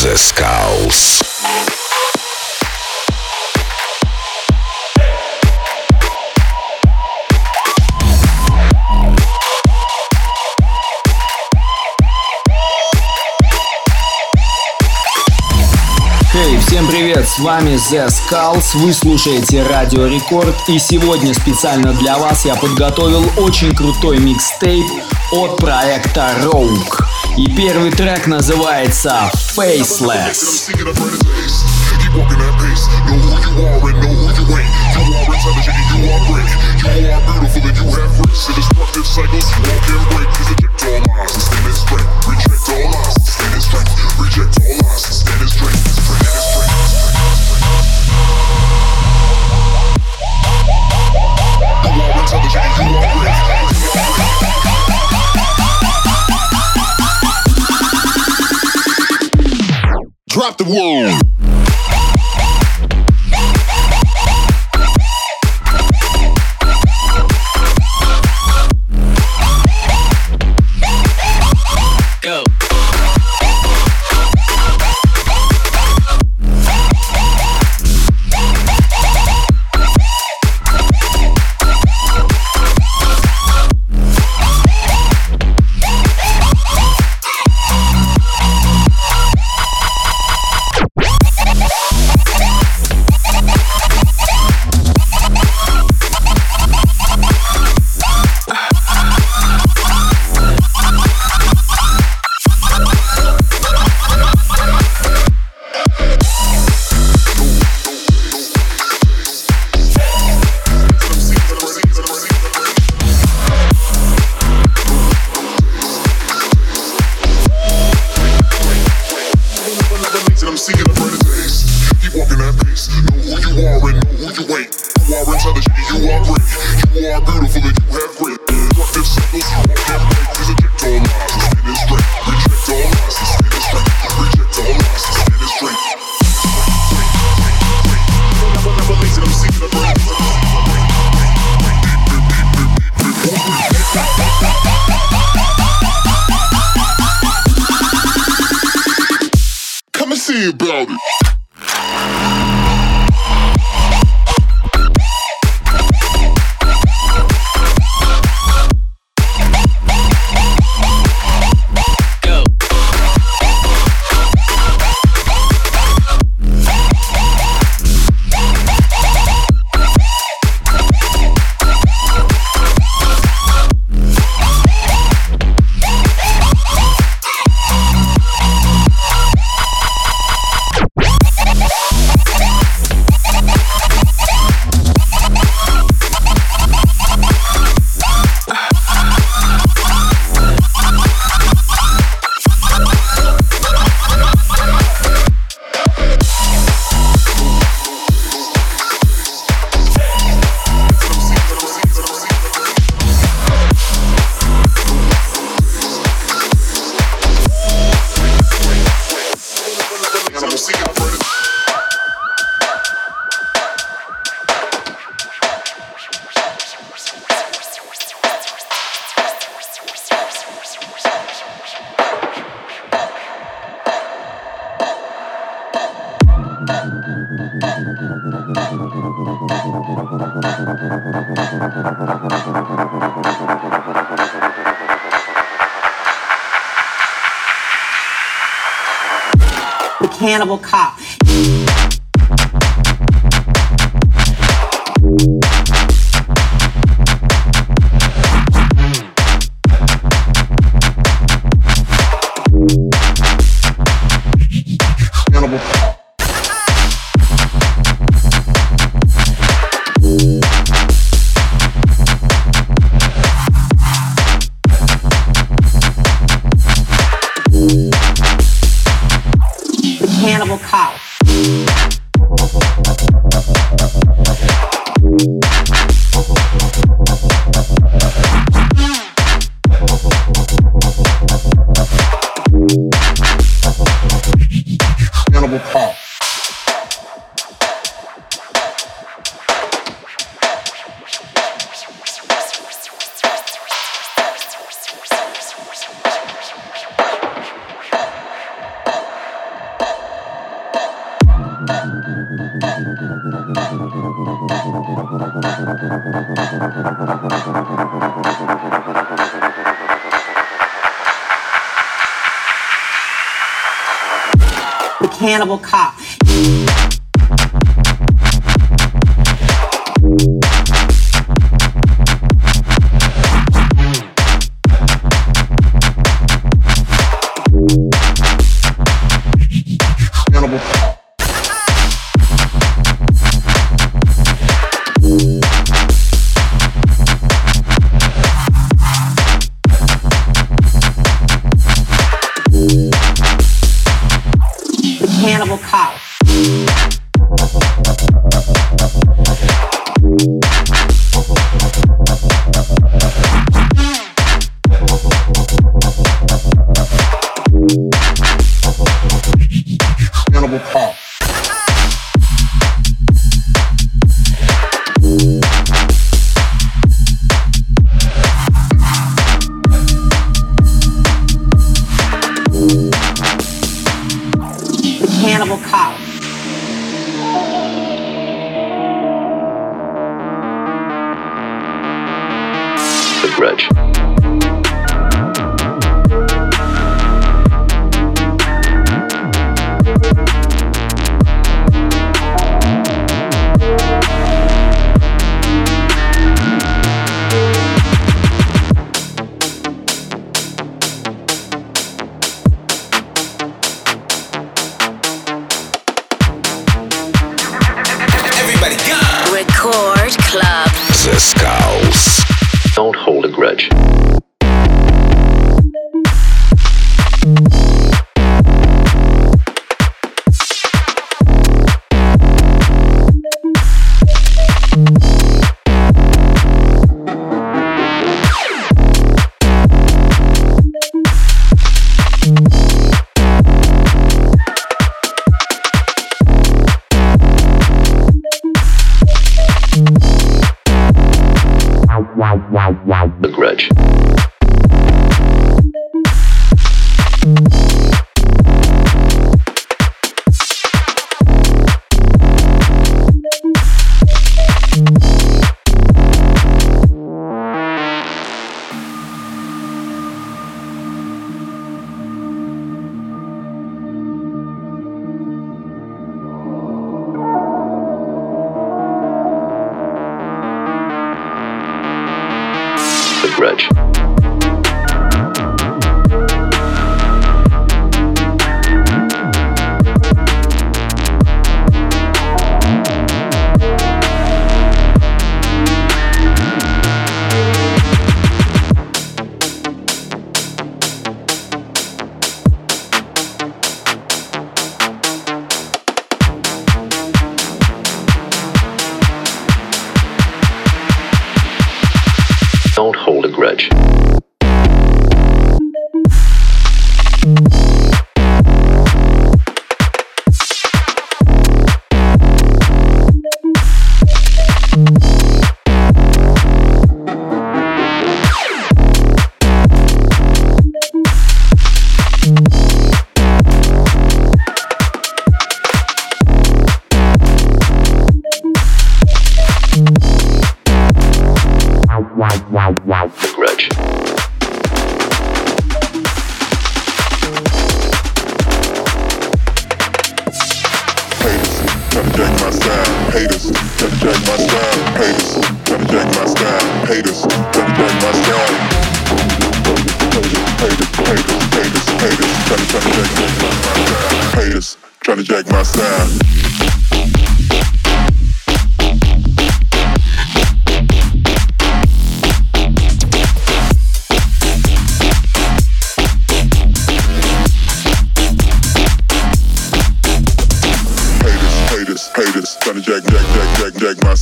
Skulls. Всем привет, с вами The Skulls, вы слушаете Радио Рекорд и сегодня специально для вас я подготовил очень крутой микстейп от проекта Rogue. И первый трек называется Faceless. Reject all lies and stand in strength. Drop the word. The cannibal Cop.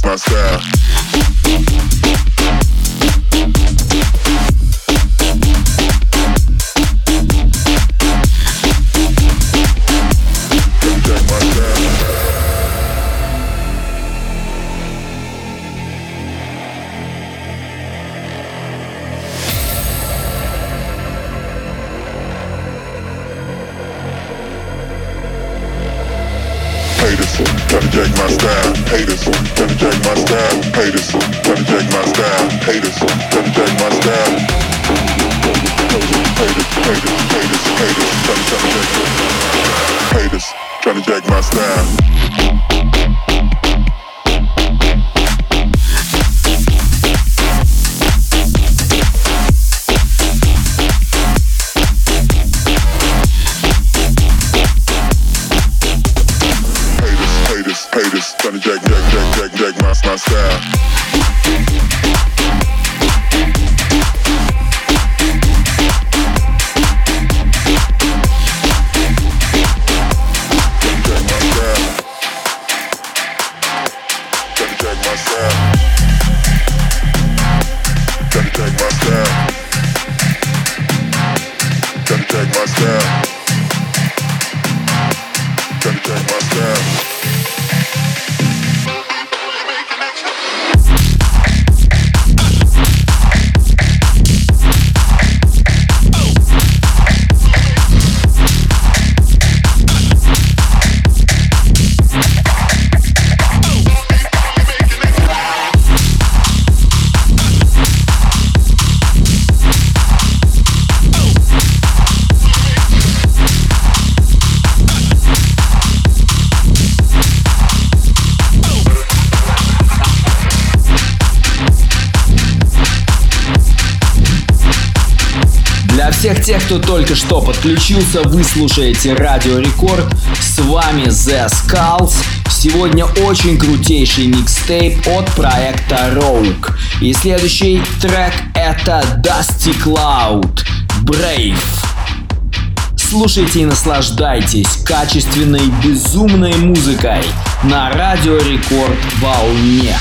passar. Всех тех, кто только что подключился, вы слушаете Радио Рекорд. С вами The Skulls. Сегодня очень крутейший микстейп от проекта Rogue. И следующий трек это Dusty Cloud Brave. Слушайте и наслаждайтесь качественной безумной музыкой на Радио Рекорд волне.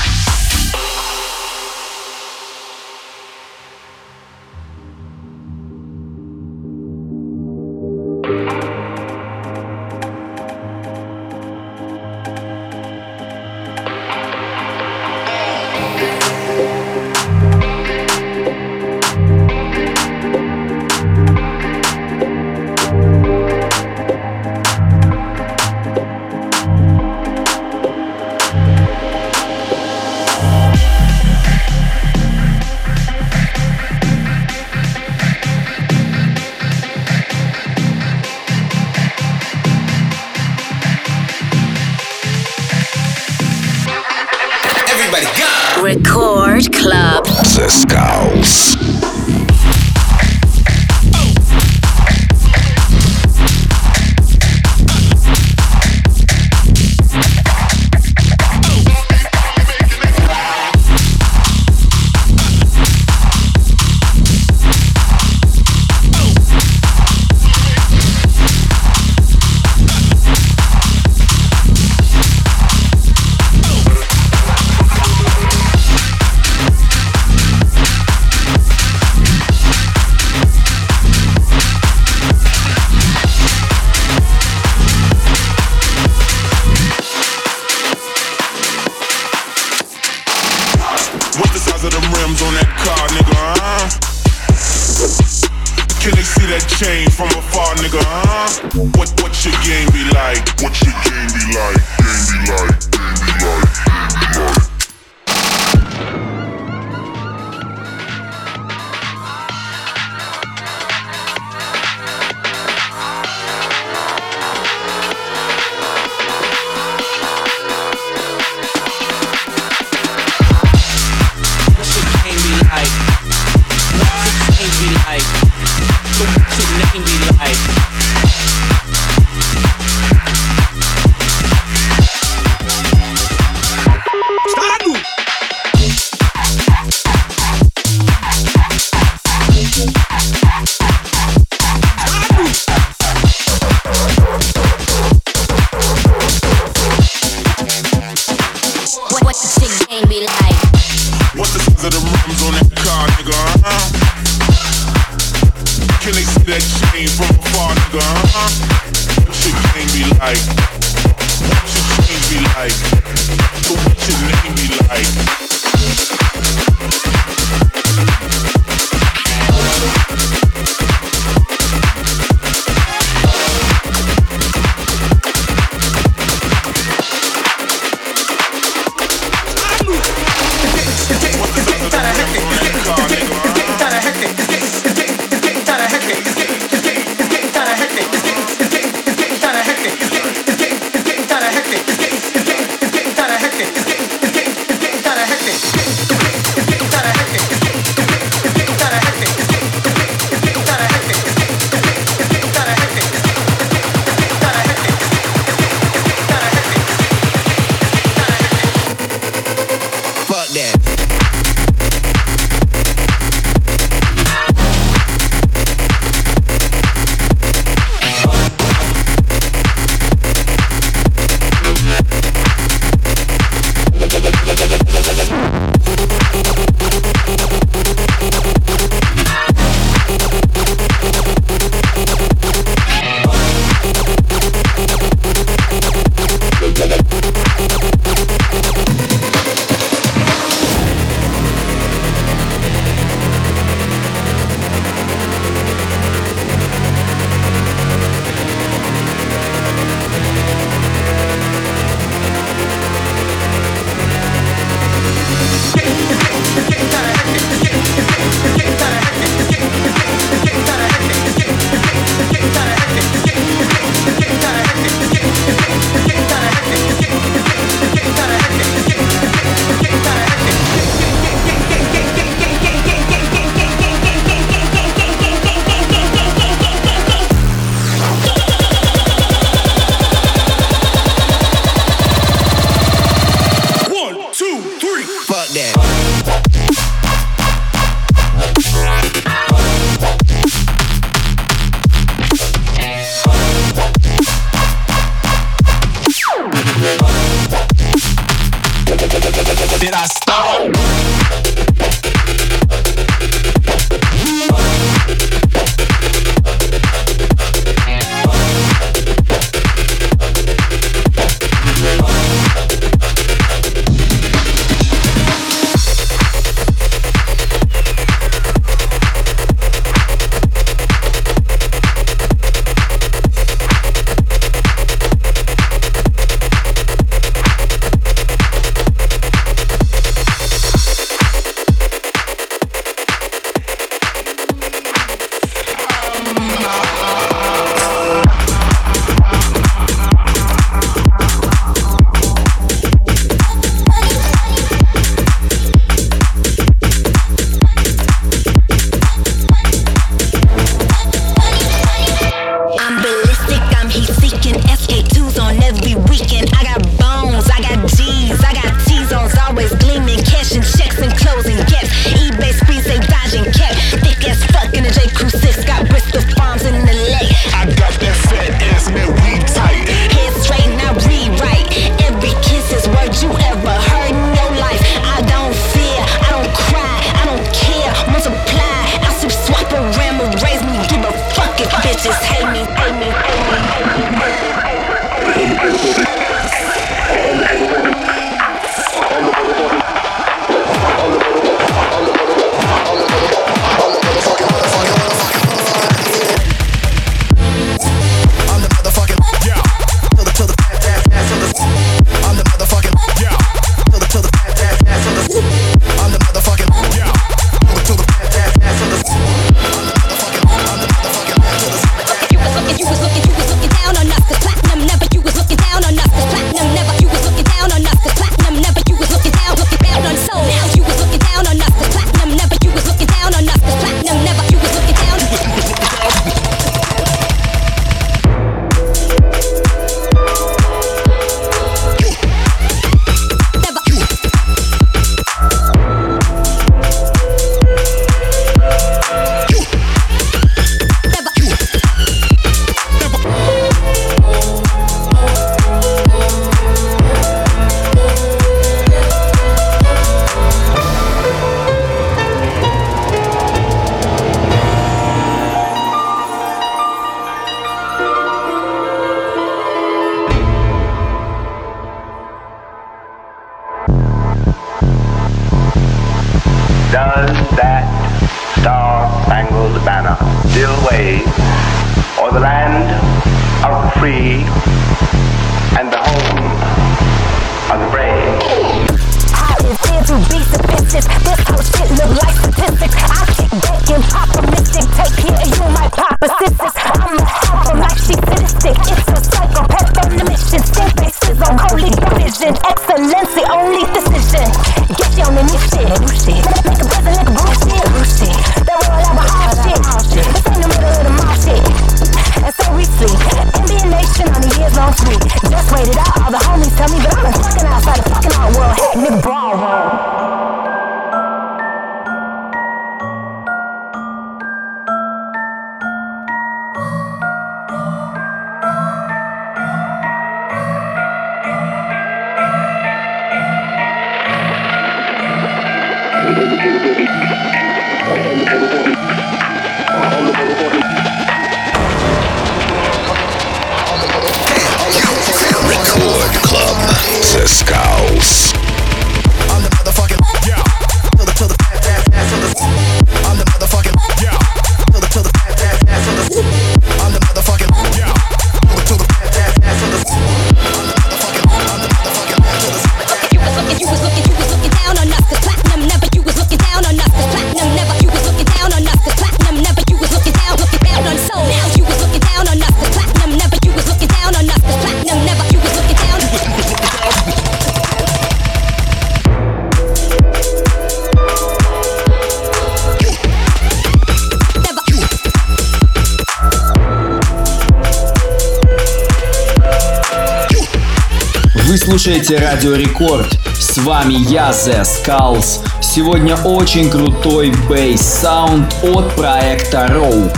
Skulls. Слушаете Радио Рекорд. С вами я, The Skulls. Сегодня очень крутой bass-саунд от проекта Rogue.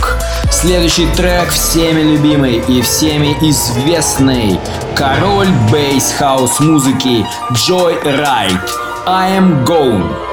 Следующий трек всеми любимый и всеми известный. Король bass house музыки Joyryde. I am gone.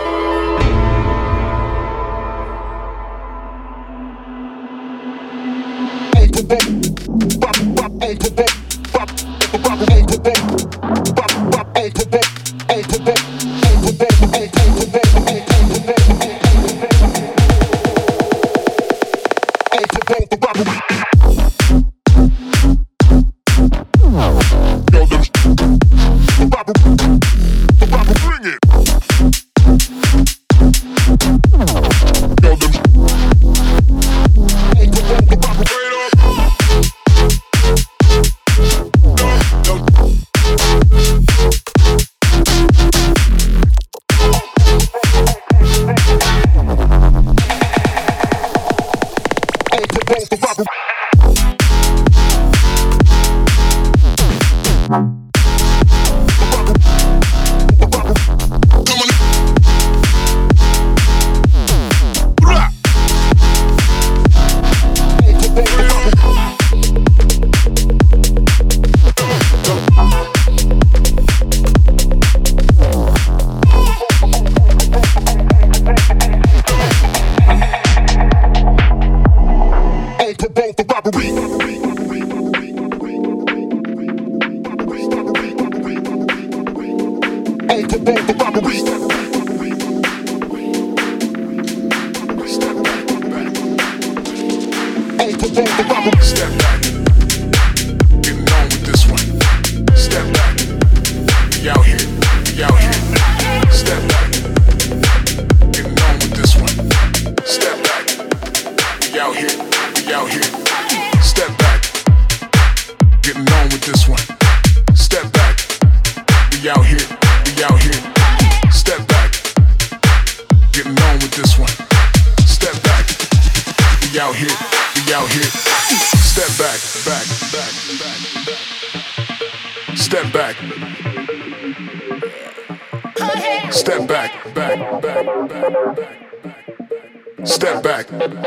Step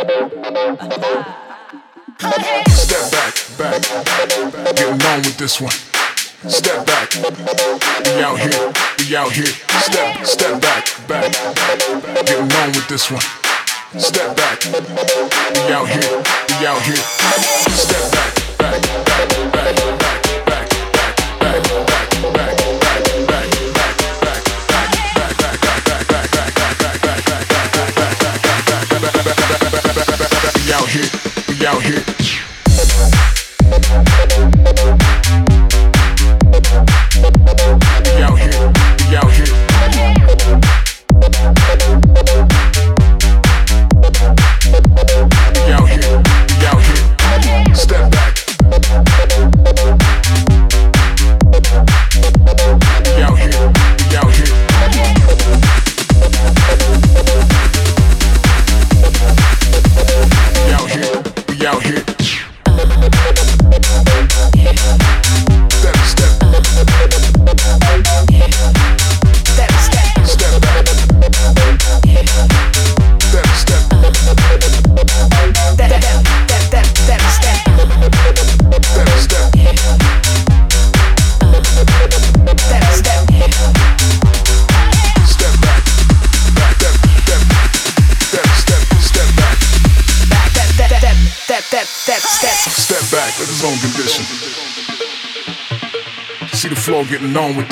back, back, get along with this one. Step back, we out here, we out here. Step, step back, back, get along with this one. Step back, we out here, we out here. Step back. out here.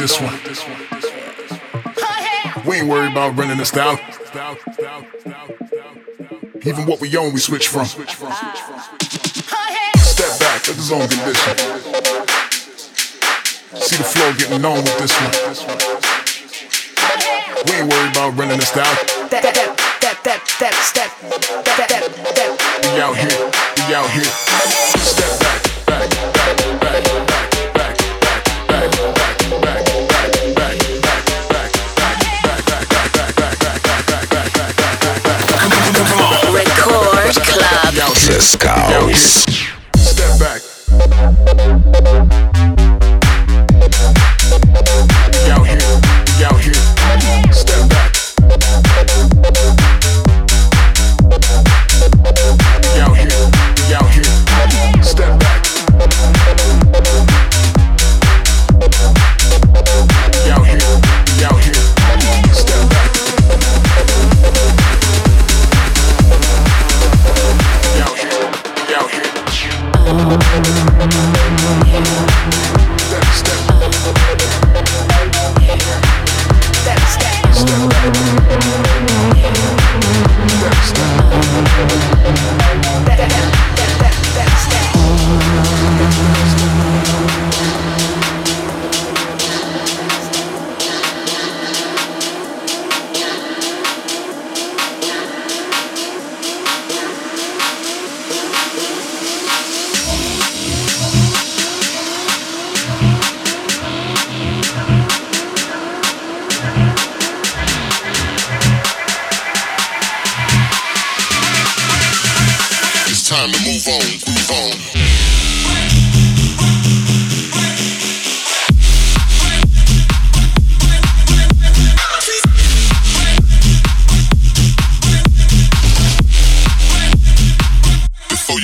This one. We ain't worried about running this down. Even what we own, we switch from. Step back, let the zone get condition. See the flow getting on with this one. We ain't worried about running this down. We out here, we out here. Step back. The Adalto. Sescal. É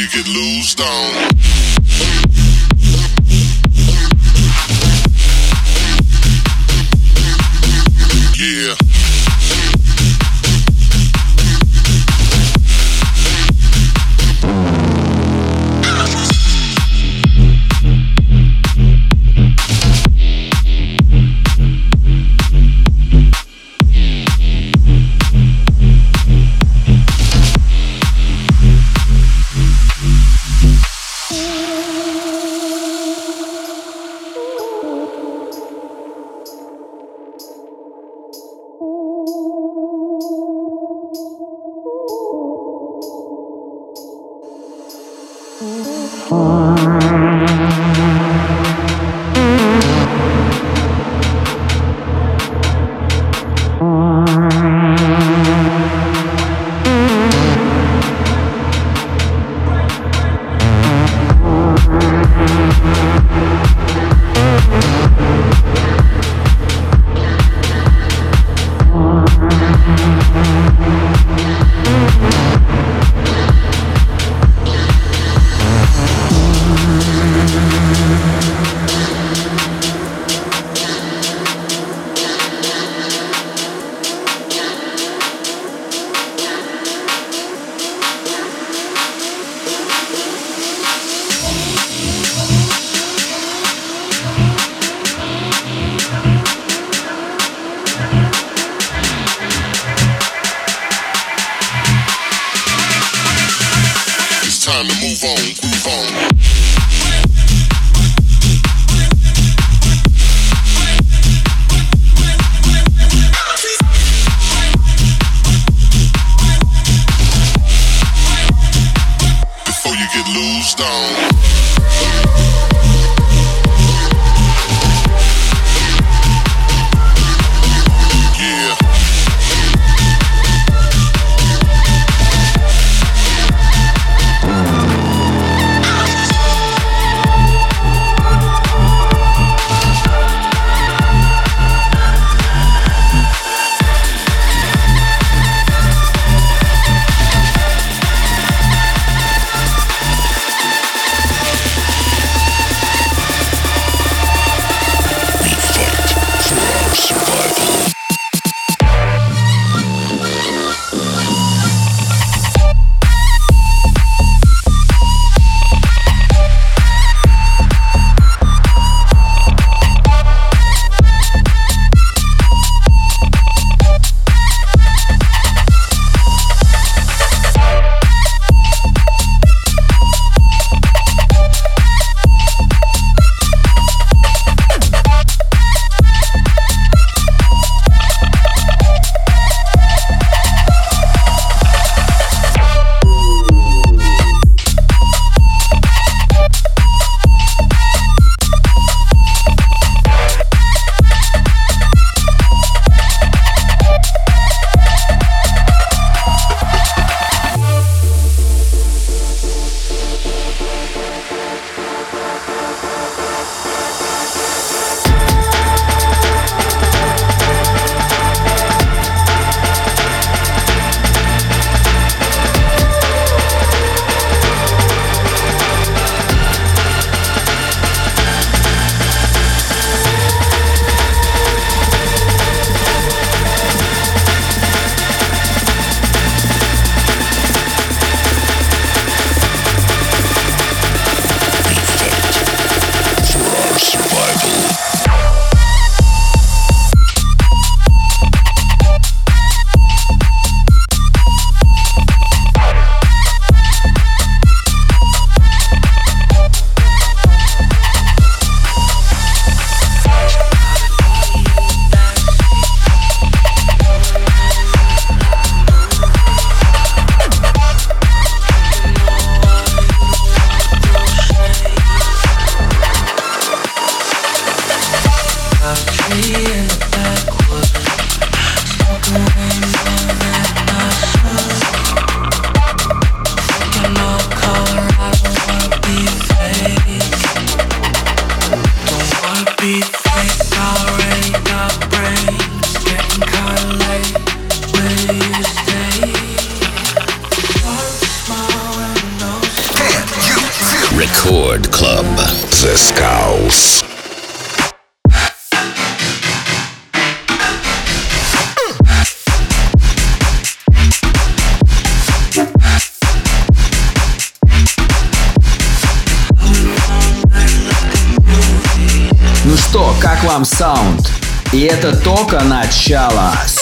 you get loosed on.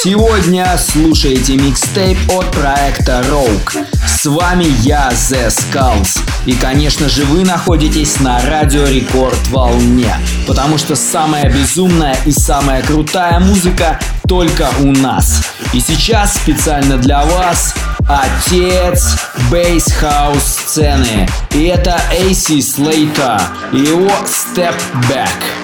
Сегодня слушаете микстейп от проекта Rogue. С вами я, The Skulls. И, конечно же, вы находитесь на радио Рекорд волне. Потому что самая безумная и самая крутая музыка только у нас. И сейчас специально для вас отец bass house сцены. И это AC Slater и его Step Back.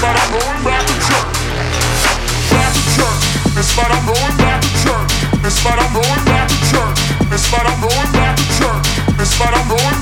but I'm going back to church. Back to church. It's but I'm going back to church. It's but I'm going back to church. It's but I'm going back to church. It's but I'm going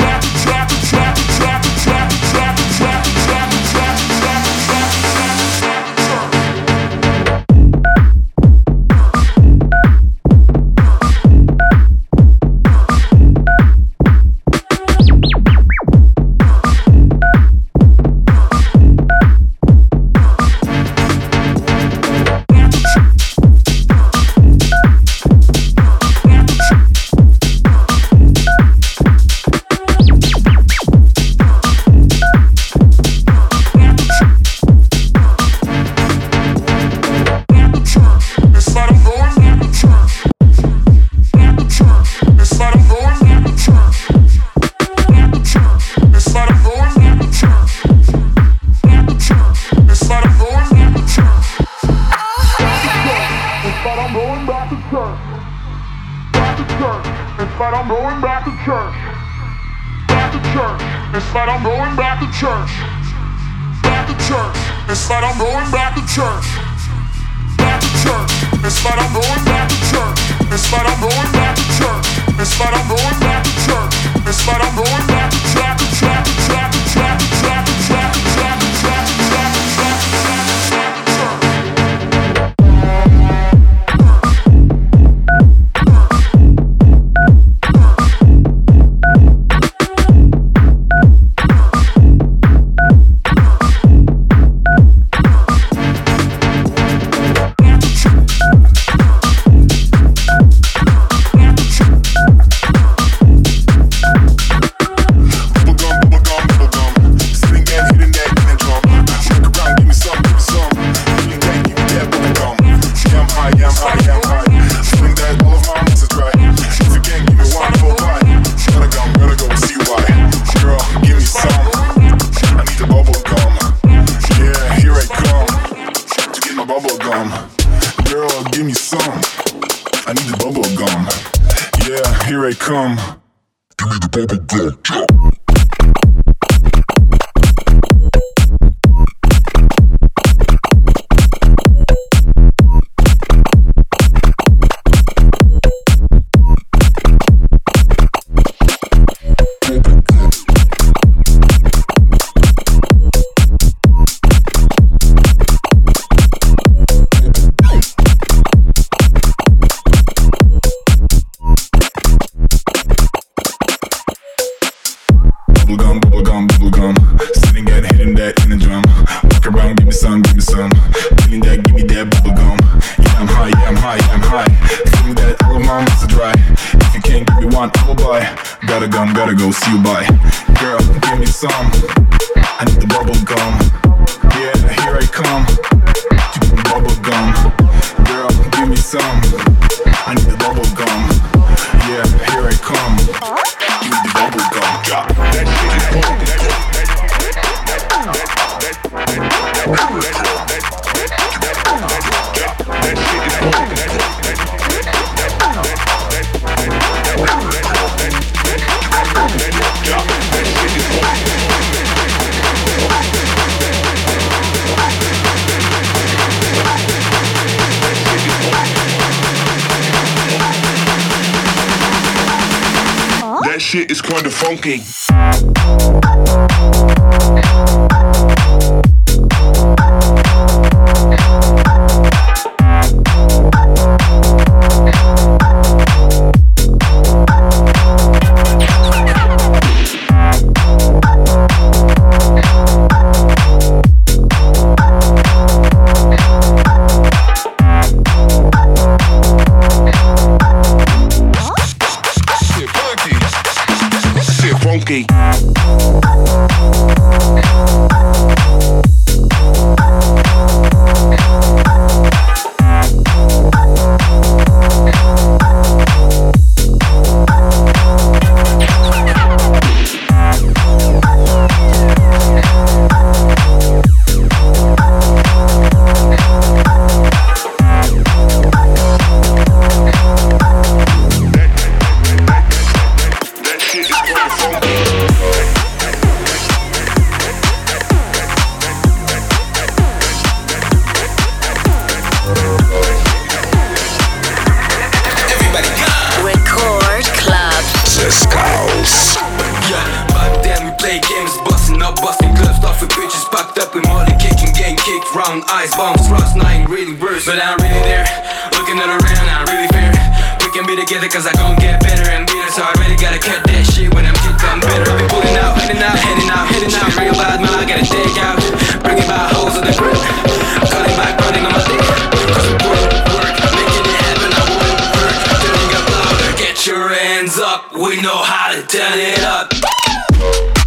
gotta go see you bye. Girl, give me some. I need the bubble gum. shit is kinda funky. Gotta turn it up.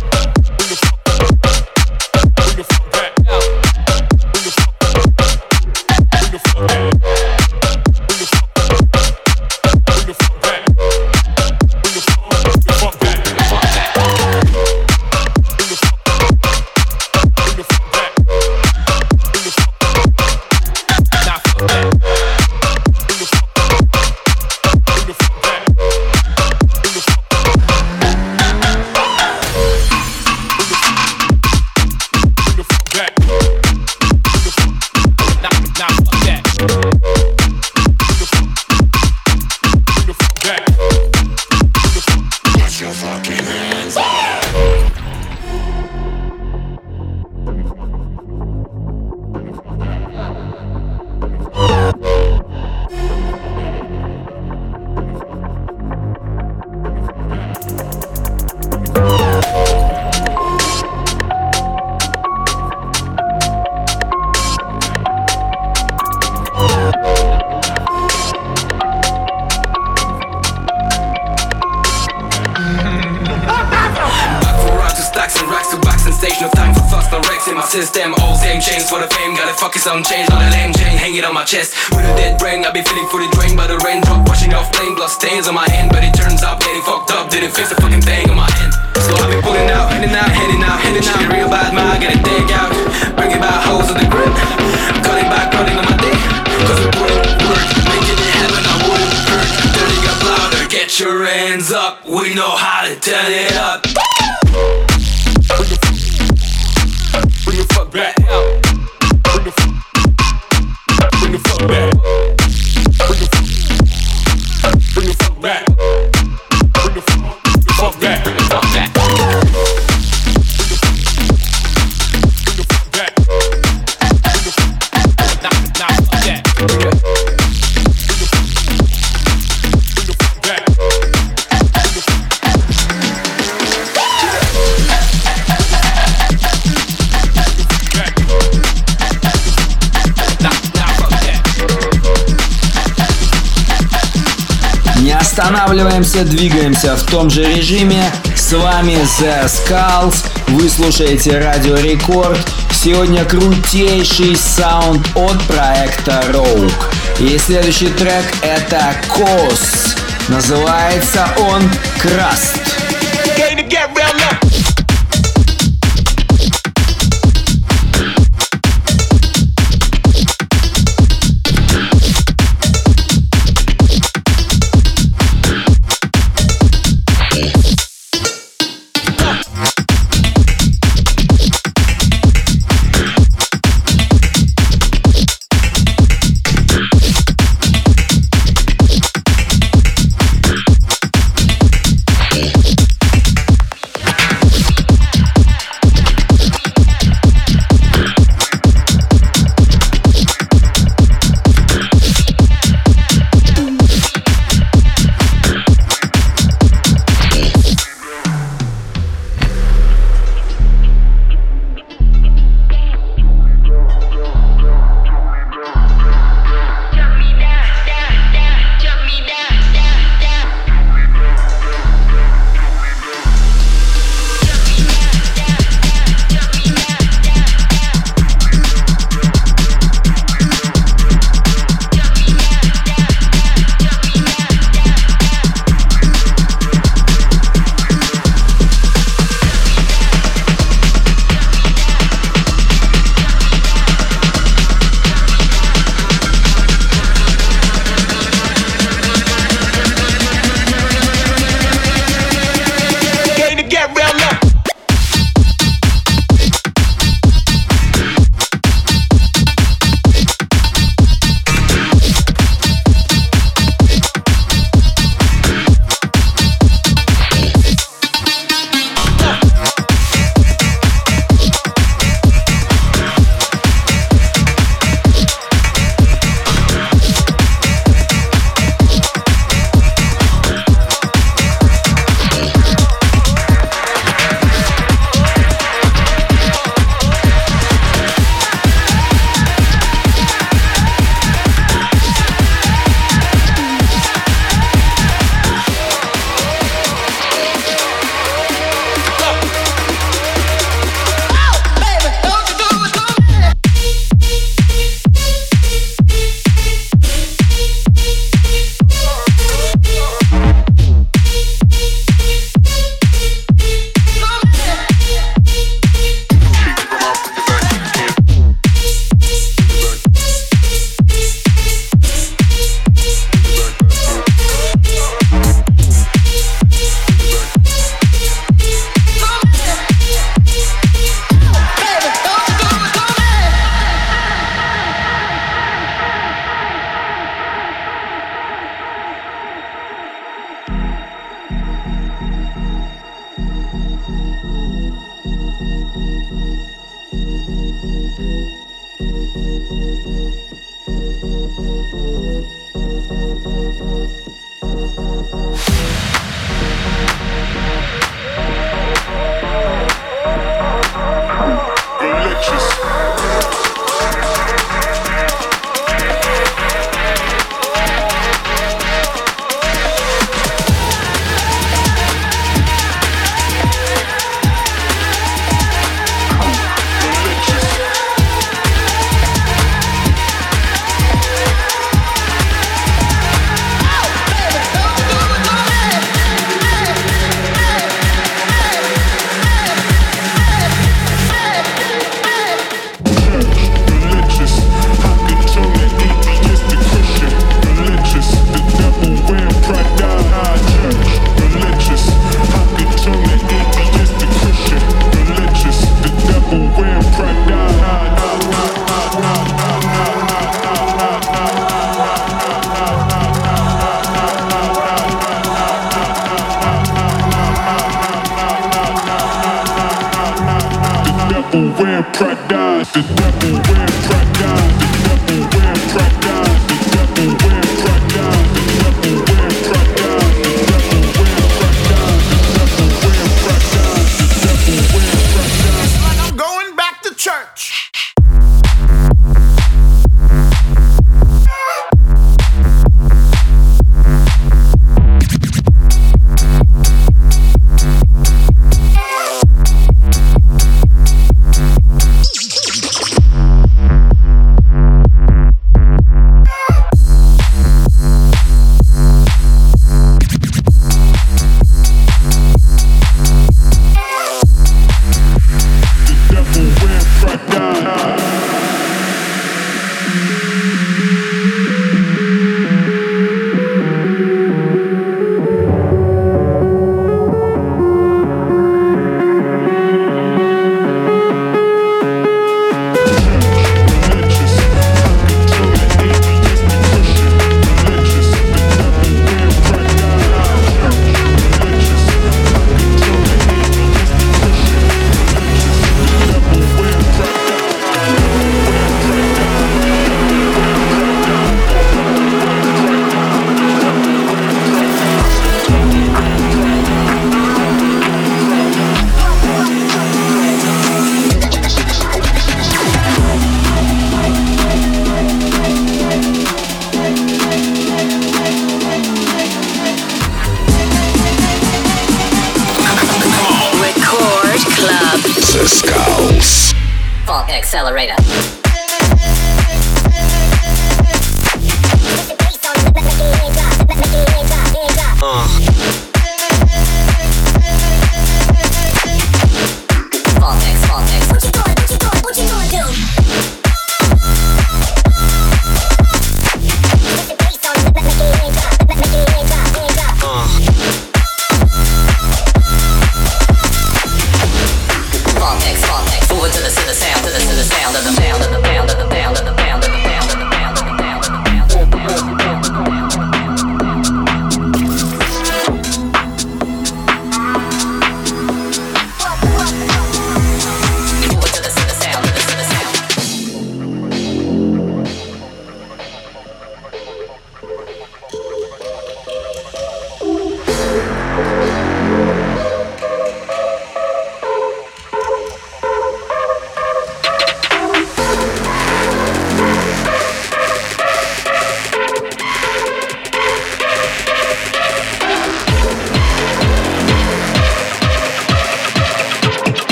fuck back. Дальше двигаемся в том же режиме. С вами The Skulls. Вы слушаете Радио Рекорд. Сегодня крутейший саунд от проекта Rogue. И следующий трек это Кос. Называется он Crust. Get real now.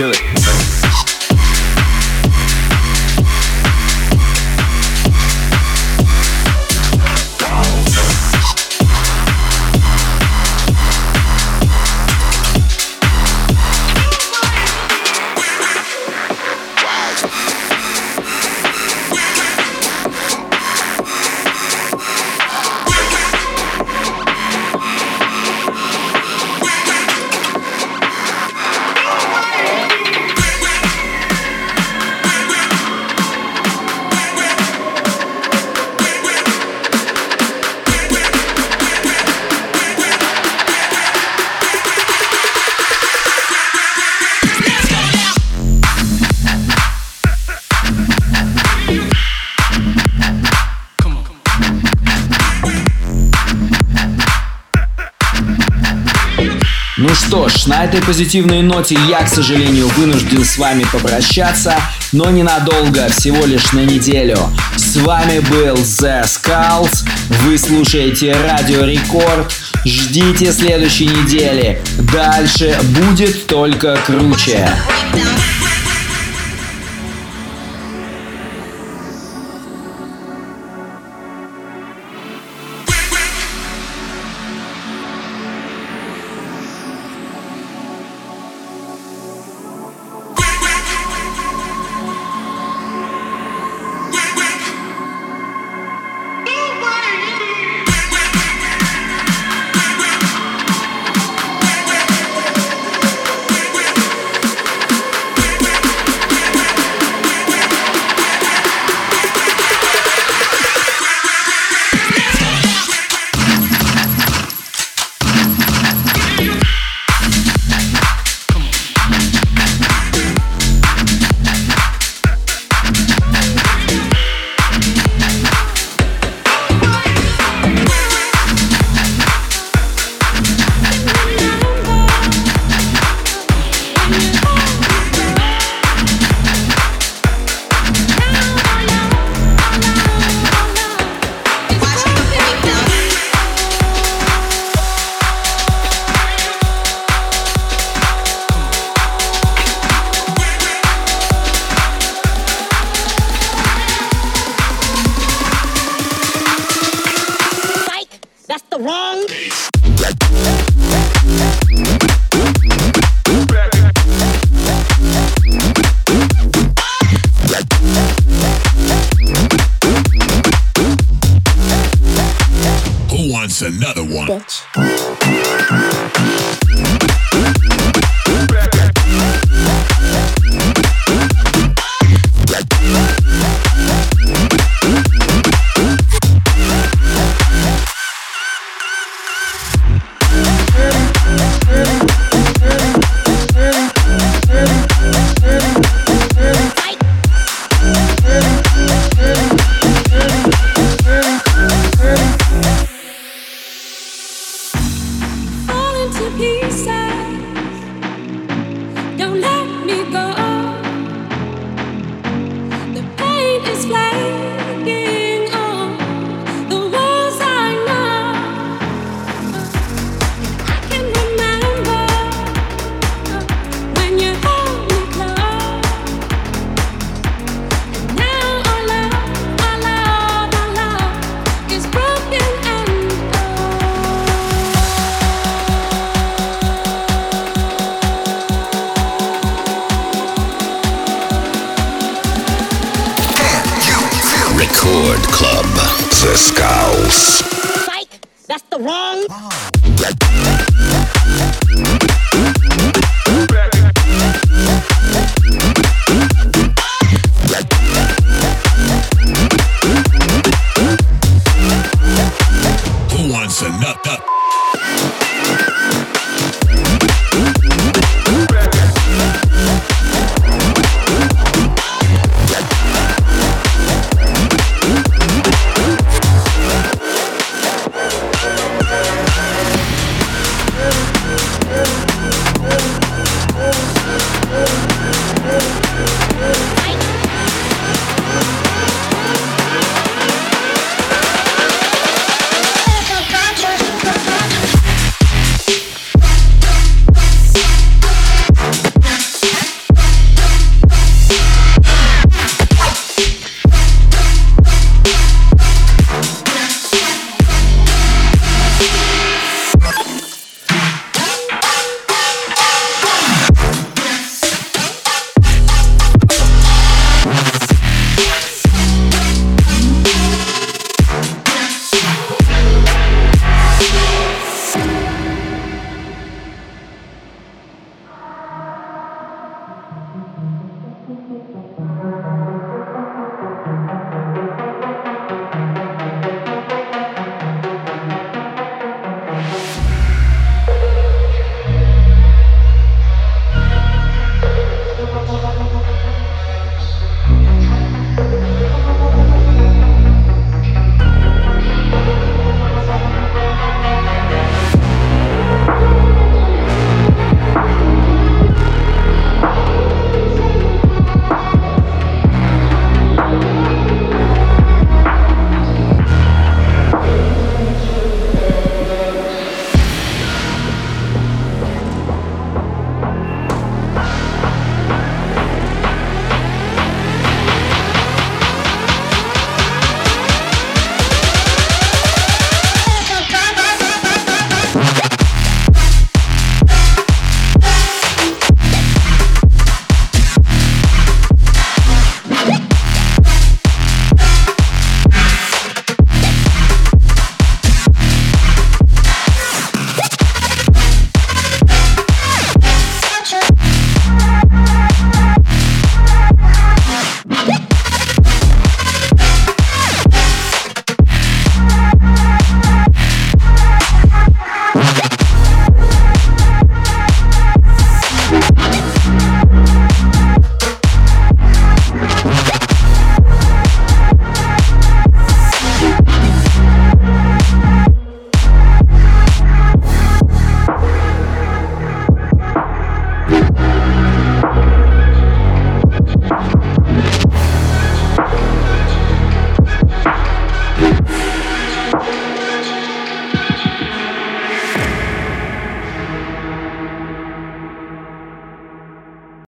kill it. Ж, на этой позитивной ноте я, к сожалению, вынужден с вами попрощаться, но ненадолго, всего лишь на неделю. С вами был The Skulls, вы слушаете Радио Рекорд, ждите следующей недели, дальше будет только круче.